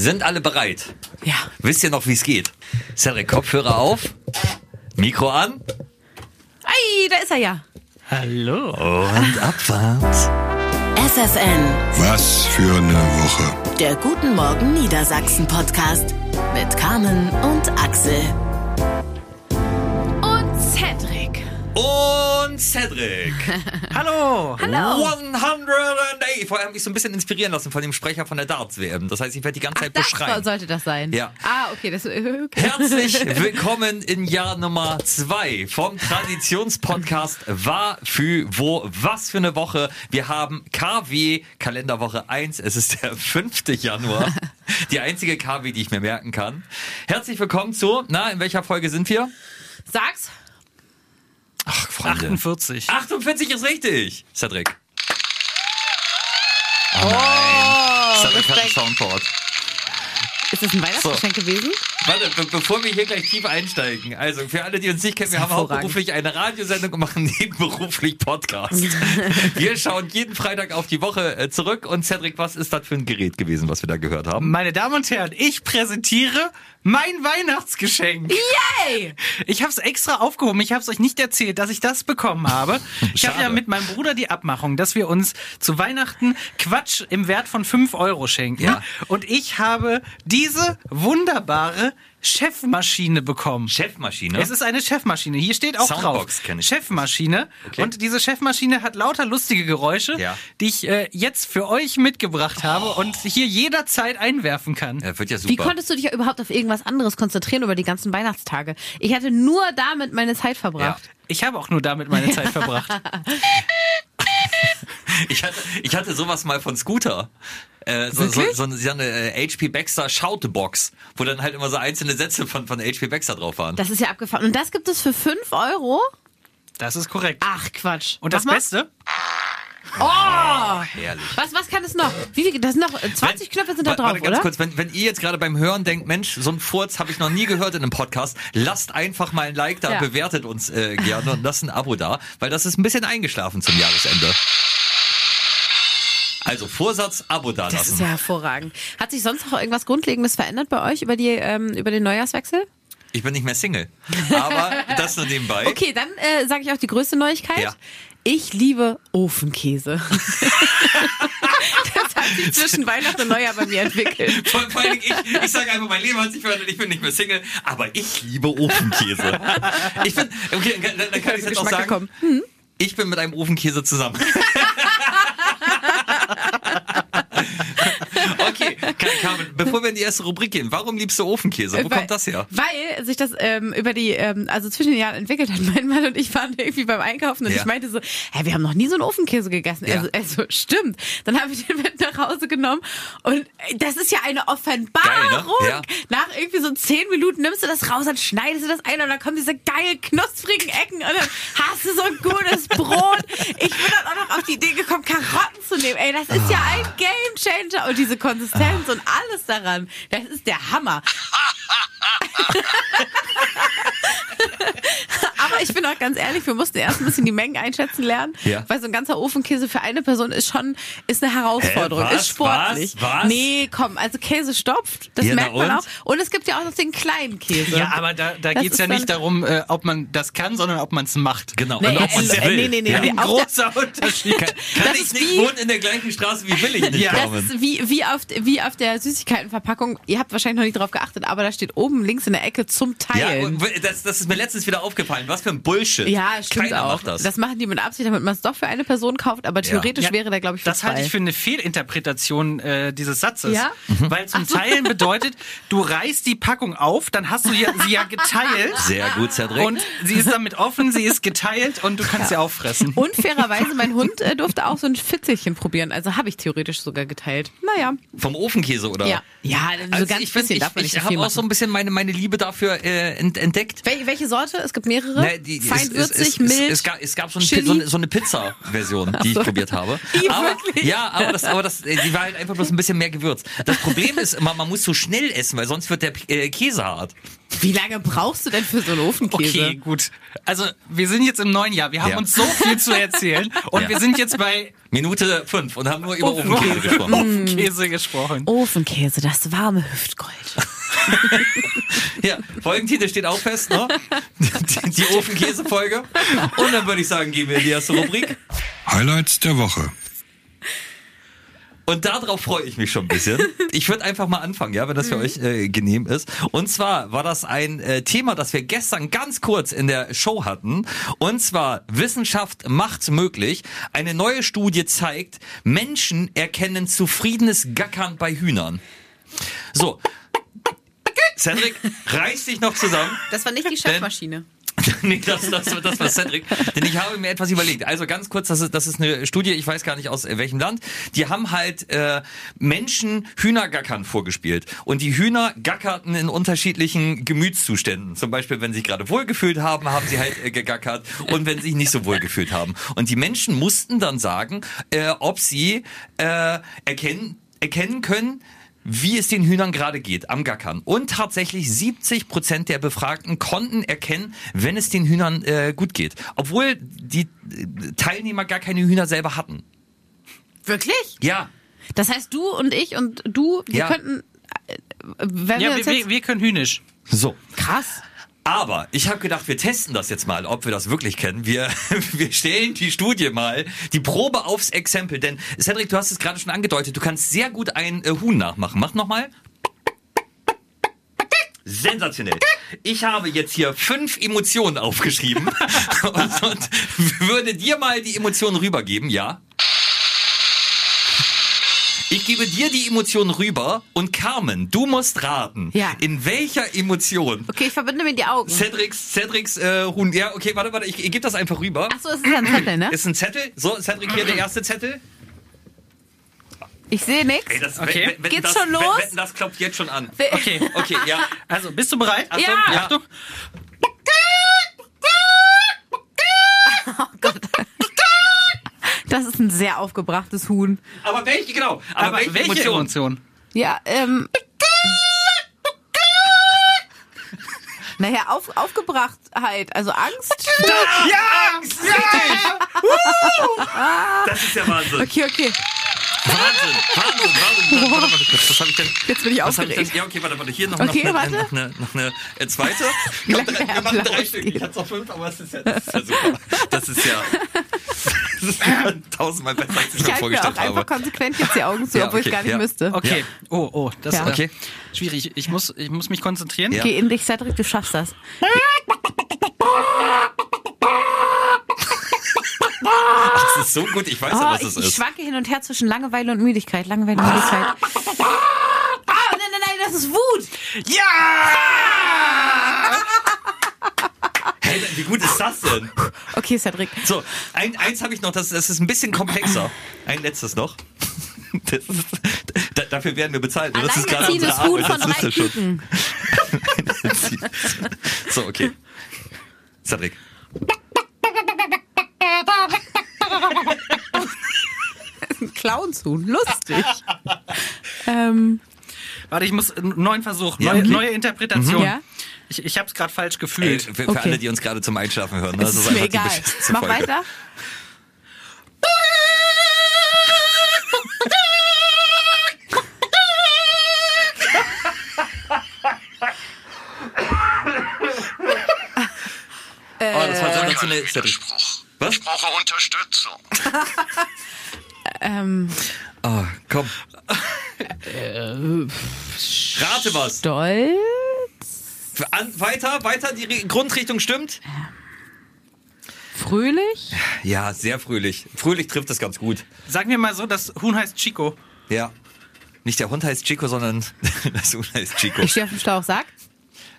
Sind alle bereit? Ja. Wisst ihr noch, wie es geht? Cedric, Kopfhörer auf, Mikro an Ei, da ist er ja. Hallo. und Abfahrt. FFN, Was für eine Woche. der Guten Morgen Niedersachsen Podcast mit Carmen und Axel. Und Cedric. Hallo. Hallo. 108. Vorher habe ich so ein bisschen inspirieren lassen von dem Sprecher von der Darts-WM. Das heißt, ich werde die ganze Ach, Zeit das beschreiben. sollte das sein. Ja. Ah, okay. Das, okay. Herzlich willkommen in Jahr Nummer zwei vom Traditionspodcast War für wo was für eine Woche. Wir haben KW Kalenderwoche 1. Es ist der 5. Januar. Die einzige KW, die ich mir merken kann. Herzlich willkommen zu, na, in welcher Folge sind wir? Sag's. Ach, Freunde. 48. 48 ist richtig. Cedric. Oh Oh, nein. Cedric hat ein Respekt. Soundboard. Ist das ein Weihnachtsgeschenk gewesen? Warte, be bevor wir hier gleich tief einsteigen. Also für alle, die uns nicht kennen, wir haben hauptberuflich eine Radiosendung und machen nebenberuflich Podcast. wir schauen jeden Freitag auf die Woche äh, zurück. Und Cedric, was ist das für ein Gerät gewesen, was wir da gehört haben? Meine Damen und Herren, ich präsentiere mein Weihnachtsgeschenk. Yay! Ich habe es extra aufgehoben. Ich habe es euch nicht erzählt, dass ich das bekommen habe. Ich habe ja mit meinem Bruder die Abmachung, dass wir uns zu Weihnachten Quatsch im Wert von 5 Euro schenken. Ja. Und ich habe diese wunderbare Chefmaschine bekommen. Chefmaschine. Es ist eine Chefmaschine. Hier steht auch Soundbox drauf. kenn ich. Chefmaschine. Okay. Und diese Chefmaschine hat lauter lustige Geräusche, Ja. die ich äh, jetzt für euch mitgebracht habe und hier jederzeit einwerfen kann. ja, wird ja super. Wie konntest du dich ja überhaupt auf irgendwas anderes konzentrieren über die ganzen Weihnachtstage? Ich hatte nur damit meine Zeit ja. verbracht. Ich habe auch nur damit meine Zeit verbracht. ich, hatte, ich hatte sowas mal von Scooter. Äh, so, so, so, eine, so eine äh, HP Baxter Shoutbox, wo dann halt immer so einzelne Sätze von, von HP Baxter drauf waren. Das ist ja abgefahren. Und das gibt es für 5 Euro? Das ist korrekt. Ach, Quatsch. Und das Mach mal. Beste, Herrlich. Was, was kann es noch? Wie viel, das sind noch, äh, 20 Knöpfe sind da drauf, warte, ganz oder? kurz, wenn, wenn ihr jetzt gerade beim Hören denkt, Mensch, so ein Furz habe ich noch nie gehört in einem Podcast, lasst einfach mal ein Like da, Ja. bewertet uns äh, gerne und lasst ein Abo da, weil das ist ein bisschen eingeschlafen zum Jahresende. Also Vorsatz, Abo da Das ist lassen. ja hervorragend. Hat sich sonst noch irgendwas Grundlegendes verändert bei euch über, die, ähm, über den Neujahrswechsel? Ich bin nicht mehr Single, aber das nur nebenbei. Okay, dann äh, sage ich auch die größte Neuigkeit. Ja. Ich liebe Ofenkäse. das hat sich zwischen Weihnachten und Neujahr bei mir entwickelt. Vor, Dingen, ich, ich sage einfach, mein Leben hat sich verändert, ich bin nicht mehr Single, aber ich liebe Ofenkäse. Ich bin, okay, dann, dann kann ich jetzt auch sagen, gekommen. ich bin mit einem Ofenkäse zusammen. okay, Ka- Carmen, bevor wir in die erste Rubrik gehen, warum liebst du Ofenkäse? Wo Weil- kommt das her? Weil sich das ähm, über die, ähm, also zwischen den Jahren entwickelt hat. Mein Mann und ich waren irgendwie beim Einkaufen und Ja. ich meinte so, hä, wir haben noch nie so einen Ofenkäse gegessen. Ja. Also, also stimmt. Dann habe ich den mit nach Hause genommen und äh, das ist ja eine Offenbarung. Geil, ne? Ja. Nach irgendwie so zehn Minuten nimmst du das raus, dann schneidest du das ein und dann kommen diese geil knusprigen Ecken und dann hast du so ein gutes Brot. Ich bin dann auch noch auf die Idee gekommen, Karotten zu nehmen. Ey, das ist ja ein Ah. Game Changer und diese Konsistenz und alles daran. Das ist der Hammer. Aber ich bin auch ganz ehrlich, wir mussten erst ein bisschen die Mengen einschätzen lernen, Ja. weil so ein ganzer Ofenkäse für eine Person ist schon ist eine Herausforderung, Hä, was? ist sportlich. Was? Was? Nee, komm, also Käse stopft, das Ja, merkt man und? auch. Und es gibt ja auch noch den kleinen Käse. ja, aber da, da geht's ist ja nicht darum, äh, ob man das kann, sondern ob man es macht. Genau, Nee, und ob man es äh, will. nee, nee, nee, ja. nee. Ein großer Unterschied. Kann, kann Das ich ist nicht wie- wohnen in der gleichen Straße wie will ich nicht, Ja. Das ist wie, wie, auf, wie auf der Süßigkeitenverpackung. Ihr habt wahrscheinlich noch nicht drauf geachtet, aber da steht oben links in der Ecke zum Ja, Teilen. und das, das ist mir letztens wieder aufgefallen. Was für ein Bullshit. Ja, stimmt Keiner auch. macht das. machen die mit Absicht, damit man es doch für eine Person kauft, aber theoretisch Ja. wäre der, glaube ich, für Das zwei. halte ich für eine Fehlinterpretation äh, dieses Satzes. Ja? Weil zum Teilen bedeutet, du reißt die Packung auf, dann hast du ja, sie ja geteilt. Sehr gut, Cedric. Und sie ist damit offen, sie ist geteilt und du kannst sie auffressen. Und fairerweise, mein Hund äh, durfte auch so ein Fitzelchen probieren. Also habe ich theoretisch sogar geteilt. Naja. Vom Ofenkäse, oder? Ja. Ja, so Also ganz ich find, bisschen ich, darf ich so habe auch so ein bisschen meine, meine Liebe dafür äh, ent, entdeckt. Wel welche Sorte? Es gibt mehrere. Naja, die, Fein es, würzig, es, mild, es, es, gab, es gab so, ein, so, eine, Pizza-Version, die ich probiert habe. Ih, aber, wirklich? Ja, aber, das, aber das, äh, die war halt einfach bloß ein bisschen mehr gewürzt. Das Problem ist immer, man muss so schnell essen, weil sonst wird der äh, Käse hart. Wie lange brauchst du denn für so einen Ofenkäse? Okay, gut. Also, wir sind jetzt im neuen Jahr. Wir haben Ja. uns so viel zu erzählen. Und Ja. wir sind jetzt bei Minute fünf und haben nur über Oh, Ofenkäse gesprochen. Ofenkäse gesprochen. Ofenkäse, das warme Hüftgold. Ja, Folgentitel steht auch fest, ne? Die, die Ofenkäse-Folge. Und dann würde ich sagen, gehen wir in die erste Rubrik. Highlights der Woche. Und darauf freue ich mich schon ein bisschen. Ich würde einfach mal anfangen, ja, wenn das für euch äh, genehm ist. Und zwar war das ein äh, Thema, das wir gestern ganz kurz in der Show hatten. Und zwar Wissenschaft macht möglich. Eine neue Studie zeigt, Menschen erkennen zufriedenes Gackern bei Hühnern. So. Cedric, reiß dich noch zusammen. Das war nicht die Chefmaschine. nee, das, das, das war Cedric. Denn ich habe mir etwas überlegt. Also ganz kurz, das ist, das ist eine Studie, ich weiß gar nicht aus welchem Land. Die haben halt äh, Menschen Hühnergackern vorgespielt. Und die Hühner gackerten in unterschiedlichen Gemütszuständen. Zum Beispiel, wenn sie sich gerade wohlgefühlt haben, haben sie halt äh, gegackert. Und wenn sie sich nicht so wohlgefühlt haben. Und die Menschen mussten dann sagen, äh, ob sie äh, erkennen, erkennen können, wie es den Hühnern gerade geht am Gackern. Und tatsächlich 70 Prozent der Befragten konnten erkennen, wenn es den Hühnern äh, gut geht. Obwohl die äh, Teilnehmer gar keine Hühner selber hatten. Wirklich? Ja. Das heißt, du und ich und du, wir Ja. könnten, äh, wenn Ja, wir wir, wir können Hühnisch. So. Krass. Aber ich habe gedacht, wir testen das jetzt mal, ob wir das wirklich kennen. Wir, wir stellen die Studie mal, die Probe aufs Exempel. Denn Cedric, du hast es gerade schon angedeutet, du kannst sehr gut ein äh, Huhn nachmachen. Mach nochmal. Sensationell. Ich habe jetzt hier fünf Emotionen aufgeschrieben und, und würde dir mal die Emotionen rübergeben, ja? Ich gebe dir die Emotionen rüber und Carmen, du musst raten, Ja. in welcher Emotion Okay, ich verbinde mir die Augen. Cedrics, Cedrics äh, Huhn. Ja, okay, warte, warte, ich, ich gebe das einfach rüber. Ach so, es ist ja ein Zettel, ne? Ist ein Zettel. So, Cedric hier der erste Zettel. Ich sehe nichts. Okay. wenn, wenn Geht's das, schon los? Wenn, wenn das klopft jetzt schon an. Okay. Okay, ja. Also, bist du bereit? Achtung, Ja. ja. Achtung. Das ist ein sehr aufgebrachtes Huhn. Aber welche, genau. Aber, Aber welche, welche Emotion? Emotion? Ja, ähm. Naja, auf, Aufgebrachtheit, also Angst. Ja, Angst! Richtig! Das ist der Wahnsinn. Okay, okay. Wahnsinn, Wahnsinn, Wahnsinn. Warte, warte, kurz, was habe ich denn? Jetzt bin ich hab ich aufgeregt. denn? Ja, okay, warte, warte. Hier noch, Okay, noch, eine, noch, eine, noch eine äh, zweite. Komm, drei, wir machen drei Stück. Ich hatte noch fünf, aber es ist ja, das ist ja super. Das ist ja, das ist ja tausendmal besser, als ich Ich mir halte mir vorgestellt auch einfach habe. konsequent jetzt die Augen zu, Ja, obwohl ich gar nicht ja. müsste. Okay. Oh, oh, das Ja. ist Okay. schwierig. Ich muss, ich muss mich konzentrieren. Ja. Geh in dich, Cedric, du schaffst das. Das so gut, ich weiß ja, Oh, was ich, es ich ist. schwanke hin und her zwischen Langeweile und Müdigkeit. Langeweile und Müdigkeit. Ah, nein, nein, nein, das ist Wut. Hey, wie gut ist das denn? Okay, Cedric. So, ein, eins habe ich noch, das, das ist ein bisschen komplexer. Ein letztes noch. Das ist, da, dafür werden wir bezahlt. Das ist gerade unsere Arbeit. von Das ist ja schon. So, okay. Cedric. Ein Clownshuhn. Lustig. ähm, Warte, ich muss einen neuen Versuch, Ja, neue, okay. neue Interpretation. Ja. Ich, ich habe es gerade falsch Ey, gefühlt. für, für Okay. alle, die uns gerade zum Einschlafen hören. ne, Das ist mir einfach die egal. Mach Folge. weiter. Oh, das war sensationell. Cedric. Was? Ich brauche Unterstützung. Ähm, Oh, komm. Äh, Rate was. Stolz. An, weiter, weiter, die Re- Grundrichtung stimmt? Fröhlich. Ja, sehr fröhlich. Fröhlich trifft das ganz gut. Sagen wir mal so, das Huhn heißt Chico. Ja. Nicht der Hund heißt Chico, sondern das Huhn heißt Chico. Ich stehe auf dem Schlauch, sag.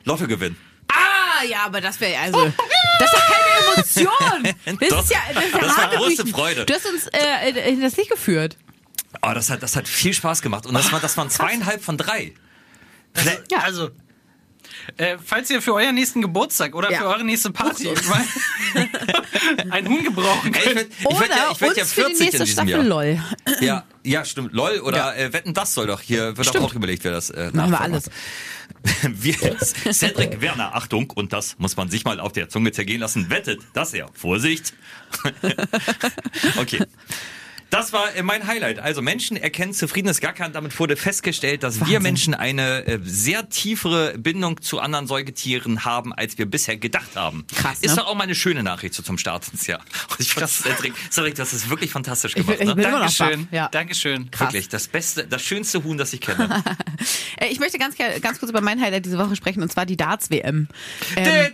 Lottogewinn. Ah, ja, aber das wäre also. Das ist doch keine Emotion. Das Doch, ist ja, das ist ja das war große. Freude. Du hast uns äh, in das Licht geführt. Oh, das hat, das hat viel Spaß gemacht. Und das, war, das waren zweieinhalb von drei. Vielleicht, Ja, also Äh, falls ihr für euren nächsten Geburtstag oder Ja. für eure nächste Party ein Huhn gebrauchen Ey, ich könnt. werd, ich Oder werd ja, ich werd uns ja für die 40 in nächste diesem Staffel Jahr. LOL. Ja, ja, stimmt. LOL oder äh, Wetten, das soll doch hier, wird Stimmt. doch auch überlegt, wer das äh, Machen wir alles. Wir, Cedric Werner, Achtung, und das muss man sich mal auf der Zunge zergehen lassen, wettet, dass er, Vorsicht. okay. Das war äh, mein Highlight. Also Menschen erkennen zufriedenes Gackern. Damit wurde festgestellt, dass wir Wahnsinn. Menschen eine äh, sehr tiefere Bindung zu anderen Säugetieren haben, als wir bisher gedacht haben. Krass, Ist ne? doch auch mal eine schöne Nachricht so zum Start ins Jahr. Ich fand Cedric, Cedric, das ist wirklich fantastisch Ich gemacht. will- ich ne? Dankeschön. ja. Dankeschön. Wirklich, das beste, das schönste Huhn, das ich kenne. Äh, Ich möchte ganz, ganz kurz über mein Highlight diese Woche sprechen, und zwar die Darts-WM. Ähm,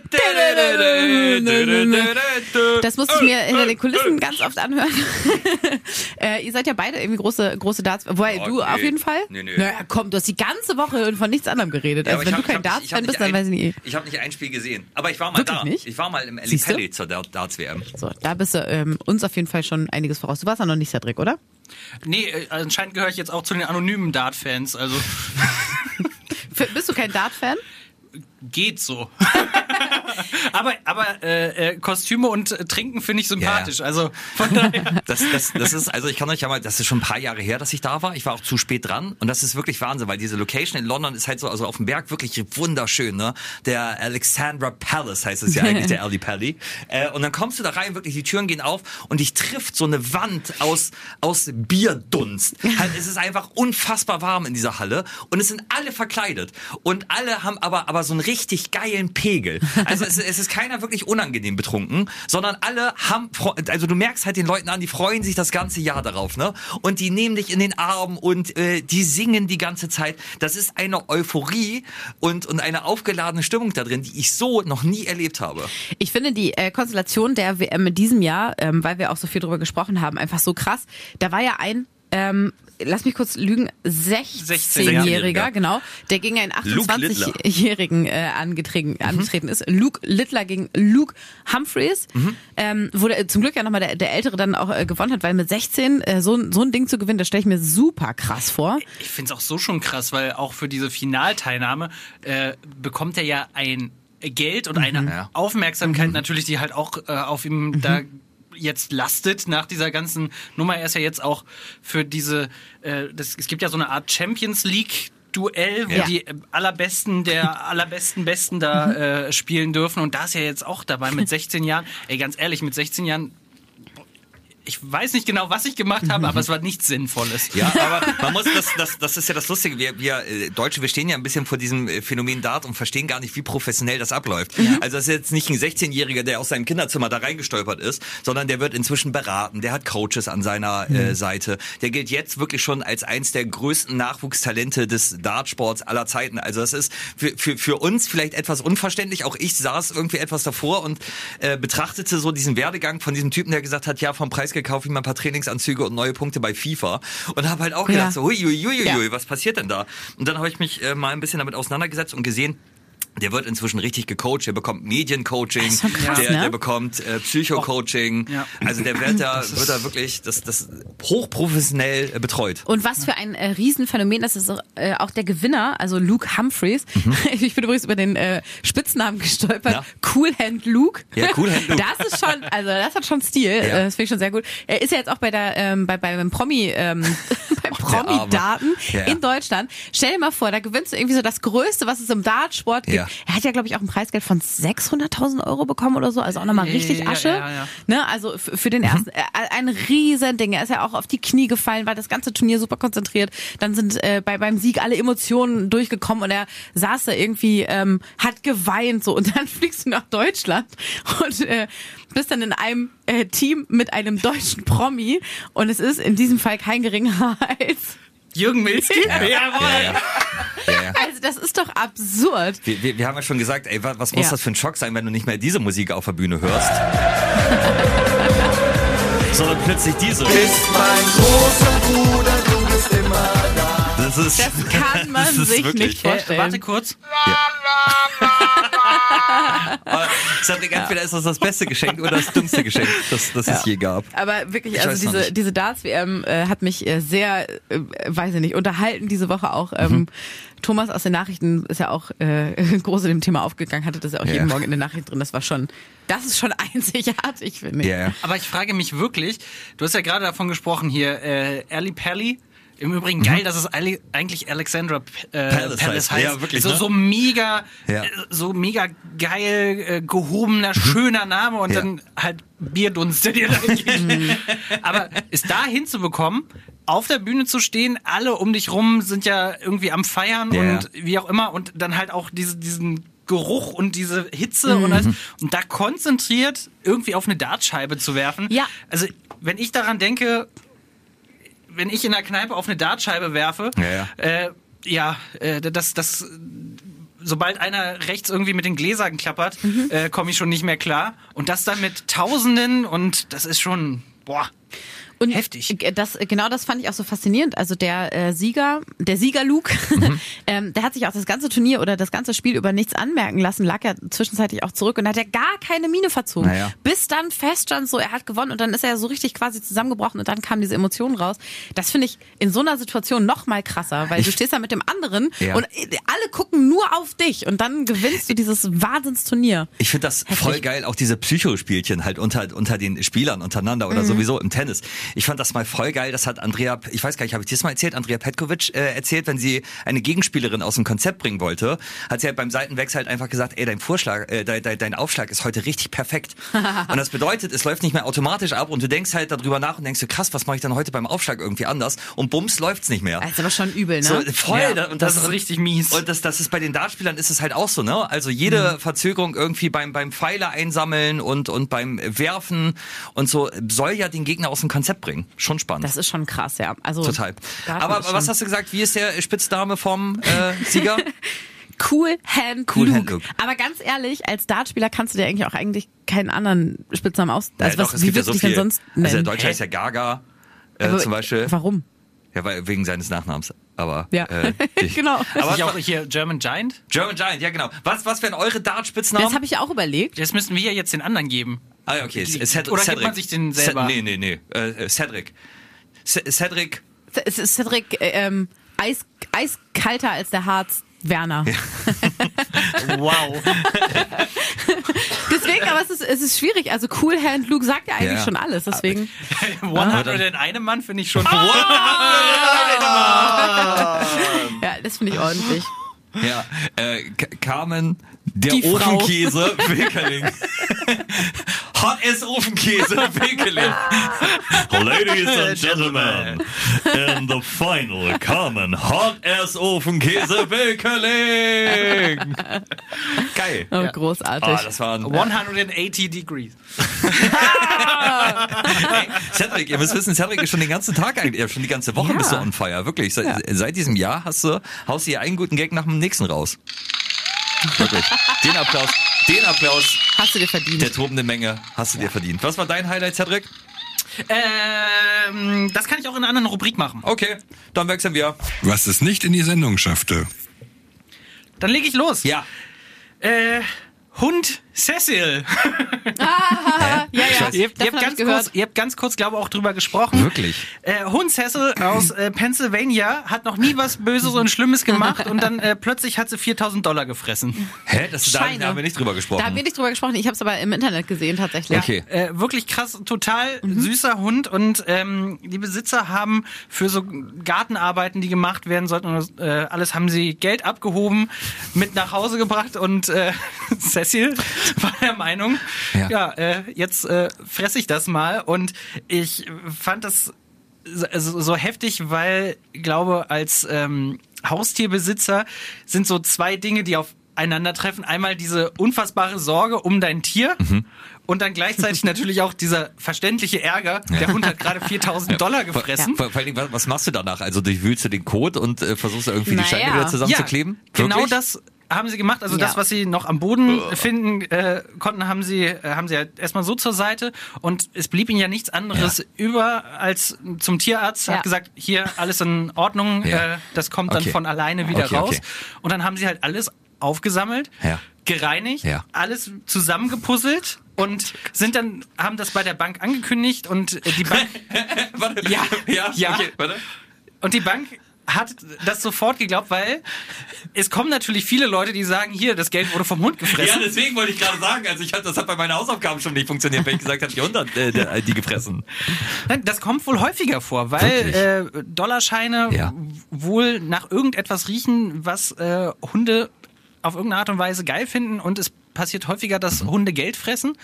das musste ich mir hinter den Kulissen ganz oft anhören. Äh, ihr seid ja beide irgendwie große, große Darts, wobei Oh, du nee. auf jeden Fall. Nee, nee. Naja, komm, du hast die ganze Woche von nichts anderem geredet. Ja, also wenn ich du hab- kein hab hab Darts-Fan bist, nicht dann ein- weiß ich nicht. Ich habe nicht ein Spiel gesehen, aber ich war mal Wirklich da. nicht? Ich war mal im? Pelli zur Dar- Darts-WM. So, da bist du ähm, uns auf jeden Fall schon einiges voraus. Du warst ja noch nicht Cedric, oder? Nee, äh, anscheinend gehöre ich jetzt auch zu den anonymen Dart-Fans. Also bist du kein Dart-Fan? Geht so. aber aber äh, äh, Kostüme und äh, Trinken finde ich sympathisch. Ja, Also von daher. Das, das, das ist, also ich kann euch ja mal, das ist schon ein paar Jahre her, dass ich da war. Ich war auch zu spät dran und das ist wirklich Wahnsinn, weil diese Location in London ist halt so, also auf dem Berg wirklich wunderschön, ne? Der Alexandra Palace heißt es ja eigentlich, der Ali Pally. Äh, und dann kommst du da rein, wirklich die Türen gehen auf und dich trifft so eine Wand aus, aus Bierdunst. Halt, es ist einfach unfassbar warm in dieser Halle und es sind alle verkleidet und alle haben aber, aber so einen richtig geilen Pegel. Also es, es ist keiner wirklich unangenehm betrunken, sondern alle haben, also du merkst halt den Leuten an, die freuen sich das ganze Jahr darauf, ne? Und die nehmen dich in den Arm und äh, die singen die ganze Zeit. Das ist eine Euphorie und, und eine aufgeladene Stimmung da drin, die ich so noch nie erlebt habe. Ich finde die äh, Konstellation der WM in diesem Jahr, ähm, weil wir auch so viel drüber gesprochen haben, einfach so krass. Da war ja ein, ähm, lass mich kurz lügen, 16-Jähriger, 16-Jähriger. genau, der gegen einen Luke Littler. 28-Jährigen äh, angetreten, angetreten ist. Luke Littler gegen Luke Humphreys, ähm, wo der, zum Glück ja nochmal der, der Ältere dann auch äh, gewonnen hat, weil mit 16 äh, so, ein- so ein Ding zu gewinnen, das stelle ich mir super krass vor. Ich finde es auch so schon krass, weil auch für diese Finalteilnahme äh, bekommt er ja ein Geld und eine Ja. Aufmerksamkeit natürlich, die halt auch äh, auf ihm da jetzt lastet nach dieser ganzen Nummer. Er ist ja jetzt auch für diese, äh, das, es gibt ja so eine Art Champions League. Duell, wo Ja. die äh, allerbesten der allerbesten Besten da äh, spielen dürfen und da ist er jetzt auch dabei mit 16 Jahren. Ey, ganz ehrlich, mit 16 Jahren ich weiß nicht genau, was ich gemacht habe, aber es war nichts Sinnvolles. Ja, aber man muss das, das, das ist ja das Lustige. Wir, wir äh, Deutsche, wir stehen ja ein bisschen vor diesem äh, Phänomen Dart und verstehen gar nicht, wie professionell das abläuft. Also das ist jetzt nicht ein 16-Jähriger, der aus seinem Kinderzimmer da reingestolpert ist, sondern der wird inzwischen beraten, der hat Coaches an seiner äh, Seite. Der gilt jetzt wirklich schon als eins der größten Nachwuchstalente des Dartsports aller Zeiten. Also das ist für, für, für uns vielleicht etwas unverständlich. Auch ich saß irgendwie etwas davor und äh, betrachtete so diesen Werdegang von diesem Typen, der gesagt hat, ja, vom Preisgeld kaufe ich mal ein paar Trainingsanzüge und neue Punkte bei FIFA. Und habe halt auch gedacht, Ja. so, hui, hui, hui, hui, Ja. was passiert denn da? Und dann habe ich mich äh, mal ein bisschen damit auseinandergesetzt und gesehen, der wird inzwischen richtig gecoacht, der bekommt Mediencoaching, krass, der, ne? der bekommt äh, Psycho-Coaching. Ja. Also der wird da, wird da wirklich das, das hochprofessionell äh, betreut. Und was für ein äh, Riesenphänomen, das ist auch, äh, auch der Gewinner, also Luke Humphreys. Ich bin übrigens über den äh, Spitznamen gestolpert. Ja. Cool Hand Luke. Ja, Cool Hand Luke. Das ist schon, also das hat schon Stil. Äh, Das finde ich schon sehr gut. Er ist ja jetzt auch bei der, ähm, bei, beim Promi, ähm, beim Promi-Daten Ja, ja. in Deutschland. Stell dir mal vor, da gewinnst du irgendwie so das Größte, was es im Dartsport gibt. Ja. Er hat ja, glaube ich, auch ein Preisgeld von 600.000 Euro bekommen oder so. Also auch nochmal richtig Ja, Asche. ja, ja. Ne, also für den ersten, äh, ein riesen Ding. Er ist ja auch auf die Knie gefallen, war das ganze Turnier super konzentriert. Dann sind äh, bei beim Sieg alle Emotionen durchgekommen und er saß da irgendwie, ähm, hat geweint so und dann fliegst du nach Deutschland und äh, bist dann in einem äh, Team mit einem deutschen Promi und es ist in diesem Fall kein geringerer als Jürgen Milzki? Ja, ja, ja. ja, ja. also das ist doch absurd. Wir, wir, wir haben ja schon gesagt, ey, wa- was muss Ja. das für ein Schock sein, wenn du nicht mehr diese Musik auf der Bühne hörst? Sondern plötzlich diese. mein großer Bruder, du bist immer da. Das ist, Das kann man das ist sich wirklich- nicht Äh, vorstellen. warte kurz. Aber Cedric, entweder ist das das beste Geschenk oder das dümmste Geschenk, das, das es je gab. Aber wirklich, Ich also diese, diese Darts-WM äh, hat mich äh, sehr, äh, weiß ich nicht, unterhalten diese Woche auch. Ähm, Mhm. Thomas aus den Nachrichten ist ja auch äh, groß in dem Thema aufgegangen, hatte das ja auch Ja. jeden Morgen in den Nachrichten drin. Das war schon, das ist schon einzigartig, finde ich. Ja, ja. Aber ich frage mich wirklich, du hast ja gerade davon gesprochen hier, äh, Ali Pally. Im Übrigen geil, dass es eigentlich Alexandra äh, Palace Palace, heißt. heißt. Ja, wirklich, So, ne? so mega, Ja. so mega geil, äh, gehobener, schöner Name und Ja. dann halt Bierdunst, der dir. Aber es da hinzubekommen, auf der Bühne zu stehen, alle um dich rum sind ja irgendwie am Feiern Ja, und wie auch immer und dann halt auch diese, diesen Geruch und diese Hitze und alles. Und da konzentriert irgendwie auf eine Dartscheibe zu werfen. Ja. Also, wenn ich daran denke, wenn ich in der Kneipe auf eine Dartscheibe werfe, Ja, ja. Äh, ja, äh, das, das, sobald einer rechts irgendwie mit den Gläsern klappert, Mhm. äh, komme ich schon nicht mehr klar. Und das dann mit Tausenden und das ist schon, boah. Und Heftig. Das, genau das fand ich auch so faszinierend. Also der äh, Sieger, der Sieger Luke, Mhm. ähm, der hat sich auch das ganze Turnier oder das ganze Spiel über nichts anmerken lassen, lag ja zwischenzeitlich auch zurück und hat ja gar keine Miene verzogen. Naja. Bis dann feststand, so er hat gewonnen und dann ist er ja so richtig quasi zusammengebrochen und dann kamen diese Emotionen raus. Das finde ich in so einer Situation noch mal krasser, weil du stehst da mit dem anderen Ja. und äh, alle gucken nur auf dich und dann gewinnst du dieses Wahnsinnsturnier. Ich finde das voll geil, auch diese Psychospielchen halt unter, unter den Spielern untereinander oder sowieso im Tennis. Ich fand das mal voll geil, das hat Andrea, ich weiß gar nicht, habe ich dir das mal erzählt, Andrea Petkovic äh, erzählt, wenn sie eine Gegenspielerin aus dem Konzept bringen wollte, hat sie halt beim Seitenwechsel halt einfach gesagt, ey, dein Vorschlag, äh, dein, dein, dein Aufschlag ist heute richtig perfekt. und das bedeutet, es läuft nicht mehr automatisch ab und du denkst halt darüber nach und denkst du, krass, was mache ich dann heute beim Aufschlag irgendwie anders? Und bums läuft's nicht mehr. Das ist aber schon übel, ne? So, voll. Ja, und das ist richtig mies. Und das, das ist bei den Dartspielern ist es halt auch so, ne? Also jede Mhm. Verzögerung irgendwie beim, beim Pfeile einsammeln und, und beim Werfen und so soll ja den Gegner aus dem Konzept bringen. Schon spannend. das ist schon krass, ja. Also Total. Aber was hast du gesagt? Wie ist der Spitzname vom äh, Sieger? Cool Hand Cool Luke. Hand Luke. Aber ganz ehrlich, als Dartspieler kannst du dir eigentlich auch eigentlich keinen anderen Spitznamen aus. Ja, Also doch, was, es wie gibt ja so viel. sonst Also der? Deutsche heißt ja Gaga. Äh, Aber zum Beispiel. Warum? Ja, weil, wegen seines Nachnamens. Aber Ja. äh, ich- Genau. Aber ich auch hier German Giant. German Giant, ja genau. Was, was wären eure Dart-Spitznamen? Das habe ich ja auch überlegt. Das müssen wir ja jetzt den anderen geben. Ah, ja, okay. Die- Ced- oder gibt Cedric. man sich den selber? Nee, nee, nee. Äh, Cedric. C Cedric. Es ist Cedric äh, ähm, eis, eiskalter als der Harz Werner. Wow. Deswegen, aber es ist, es ist schwierig. Also Cool Hand Luke sagt ja eigentlich Ja. schon alles. Deswegen. 100 in einem Mann finde ich schon. Ja, das finde ich ordentlich. Ja, äh, Carmen, der Die. Ofenkäse, Wilkerling. Hot as Ofenkäse, Wilkerling. Ladies and gentlemen, in the final, Carmen, Hot as Ofenkäse, Wilkerling. Geil. Oh, großartig. Ah, das war ein, 180 Degrees. Ey, Cedric, ihr müsst wissen, Cedric ist schon den ganzen Tag eigentlich, äh, schon die ganze Woche Ja. bist du on fire, wirklich. Seit, seit diesem Jahr hast du, haust du hier einen guten Gag nach dem nächsten raus. Wirklich. Den Applaus, den Applaus Hast du dir verdient. der tobenden Menge hast du dir verdient. Was war dein Highlight, Cedric? Ähm, das kann ich auch in einer anderen Rubrik machen. Okay, dann wechseln wir. Was es nicht in die Sendung schaffte. Dann lege ich los. Ja. Äh, Hund Cecil. ja, ja. Ihr habt, ihr, habt hab ganz ich gehört. kurz, ihr habt ganz kurz, glaube ich, auch drüber gesprochen. Wirklich? Äh, Hund Cecil aus äh, Pennsylvania hat noch nie was Böses und Schlimmes gemacht und dann äh, plötzlich hat sie 4000 Dollar gefressen. Hä? Das, da Scheine. haben wir nicht drüber gesprochen. Da haben wir nicht drüber gesprochen. Ich habe es aber im Internet gesehen tatsächlich. Okay. Äh, wirklich krass, total süßer Hund und ähm, die Besitzer haben für so Gartenarbeiten, die gemacht werden sollten, und, äh, alles haben sie Geld abgehoben, mit nach Hause gebracht und äh, Cecil war der Meinung, Ja. ja, äh, jetzt äh, fresse ich das mal und ich fand das so, also so heftig, weil ich glaube, als ähm, Haustierbesitzer sind so zwei Dinge, die aufeinandertreffen. Einmal diese unfassbare Sorge um dein Tier und dann gleichzeitig natürlich auch dieser verständliche Ärger. Der Hund hat gerade 4000 Dollar gefressen. Vor, vor allen Dingen, was, machst du danach? Also durchwühlst du den Code und äh, versuchst irgendwie die Naja. Steine wieder zusammenzukleben? genau Wirklich? das haben sie gemacht. Also Ja. das, was sie noch am Boden finden äh, konnten, haben sie äh, haben sie halt erstmal so zur Seite und es blieb ihnen ja nichts anderes über als zum Tierarzt Ja. hat gesagt, hier alles in Ordnung, Ja. äh, das kommt dann Okay. von alleine wieder Okay, raus. okay. Und dann haben sie halt alles aufgesammelt, Ja. gereinigt, Ja. alles zusammengepuzzelt und sind dann, haben das bei der Bank angekündigt und äh, die Bank, Warte. Ja, ja, ja. okay, warte. und die Bank hat das sofort geglaubt, weil es kommen natürlich viele Leute, die sagen, hier, das Geld wurde vom Hund Ja, gefressen. deswegen wollte ich gerade sagen, also ich hab, das hat bei meinen Hausaufgaben schon nicht funktioniert, wenn ich gesagt habe, die Hunde hat äh, die gefressen. Nein, Das kommt wohl häufiger vor, weil äh, Dollarscheine Ja. wohl nach irgendetwas riechen, was äh, Hunde auf irgendeine Art und Weise geil finden und es passiert häufiger, dass Mhm. Hunde Geld fressen